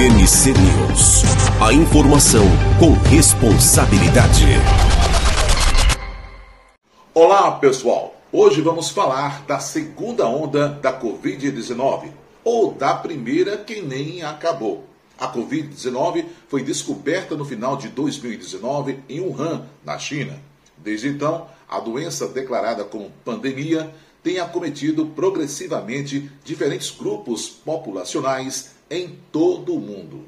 MC News. A informação com responsabilidade. Olá, pessoal. Hoje vamos falar da segunda onda da Covid-19 ou da primeira que nem acabou. A Covid-19 foi descoberta no final de 2019 em Wuhan, na China. Desde então, a doença declarada como pandemia tem acometido progressivamente diferentes grupos populacionais em todo o mundo.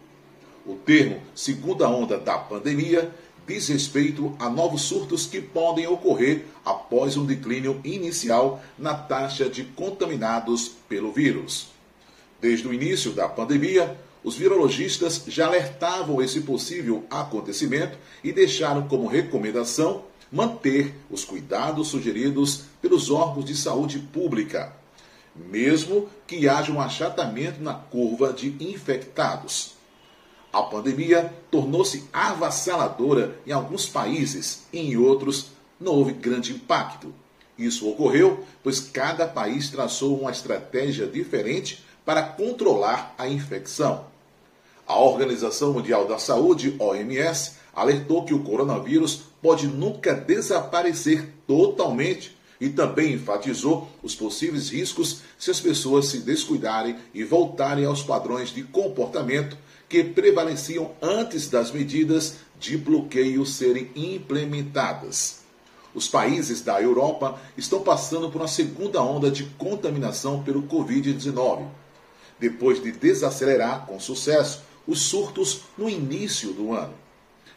O termo segunda onda da pandemia diz respeito a novos surtos que podem ocorrer após um declínio inicial na taxa de contaminados pelo vírus. Desde o início da pandemia, os virologistas já alertavam esse possível acontecimento e deixaram como recomendação manter os cuidados sugeridos pelos órgãos de saúde pública, mesmo que haja um achatamento na curva de infectados. A pandemia tornou-se avassaladora em alguns países e em outros não houve grande impacto. Isso ocorreu pois cada país traçou uma estratégia diferente para controlar a infecção. A Organização Mundial da Saúde, OMS, alertou que o coronavírus pode nunca desaparecer totalmente e também enfatizou os possíveis riscos se as pessoas se descuidarem e voltarem aos padrões de comportamento que prevaleciam antes das medidas de bloqueio serem implementadas. Os países da Europa estão passando por uma segunda onda de contaminação pelo Covid-19. Depois de desacelerar com sucesso os surtos no início do ano.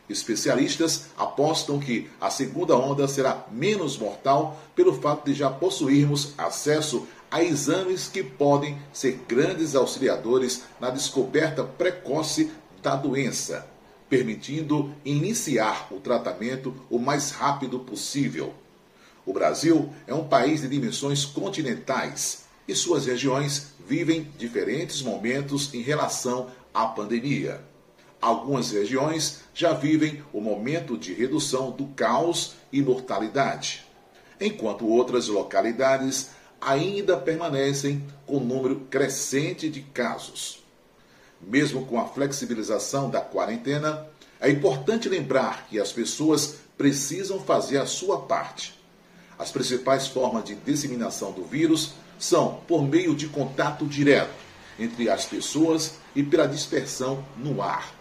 Especialistas apostam que a segunda onda será menos mortal pelo fato de já possuirmos acesso a exames que podem ser grandes auxiliadores na descoberta precoce da doença, permitindo iniciar o tratamento o mais rápido possível. O Brasil é um país de dimensões continentais e suas regiões vivem diferentes momentos em relação à pandemia. Algumas regiões já vivem o momento de redução do caos e mortalidade, enquanto outras localidades ainda permanecem com número crescente de casos. Mesmo com a flexibilização da quarentena, é importante lembrar que as pessoas precisam fazer a sua parte. As principais formas de disseminação do vírus são por meio de contato direto entre as pessoas e pela dispersão no ar.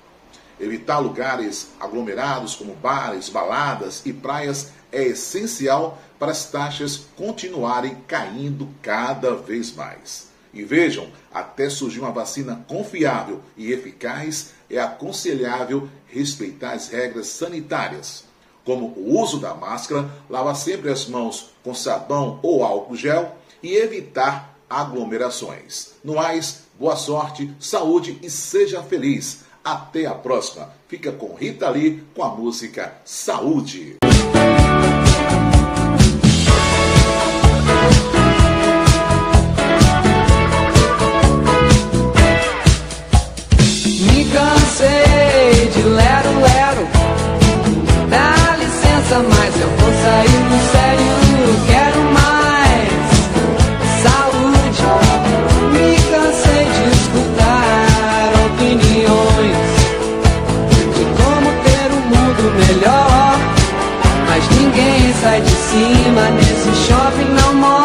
Evitar lugares aglomerados como bares, baladas e praias é essencial para as taxas continuarem caindo cada vez mais. E vejam, até surgir uma vacina confiável e eficaz, é aconselhável respeitar as regras sanitárias, como o uso da máscara, lavar sempre as mãos com sabão ou álcool gel e evitar aglomerações. No mais, boa sorte, saúde e seja feliz. Até a próxima. Fica com Rita Lee com a música Saúde. Me cansei de lero-lero. Dá licença, mas eu vou sair. cima. Nesse shopping não morre.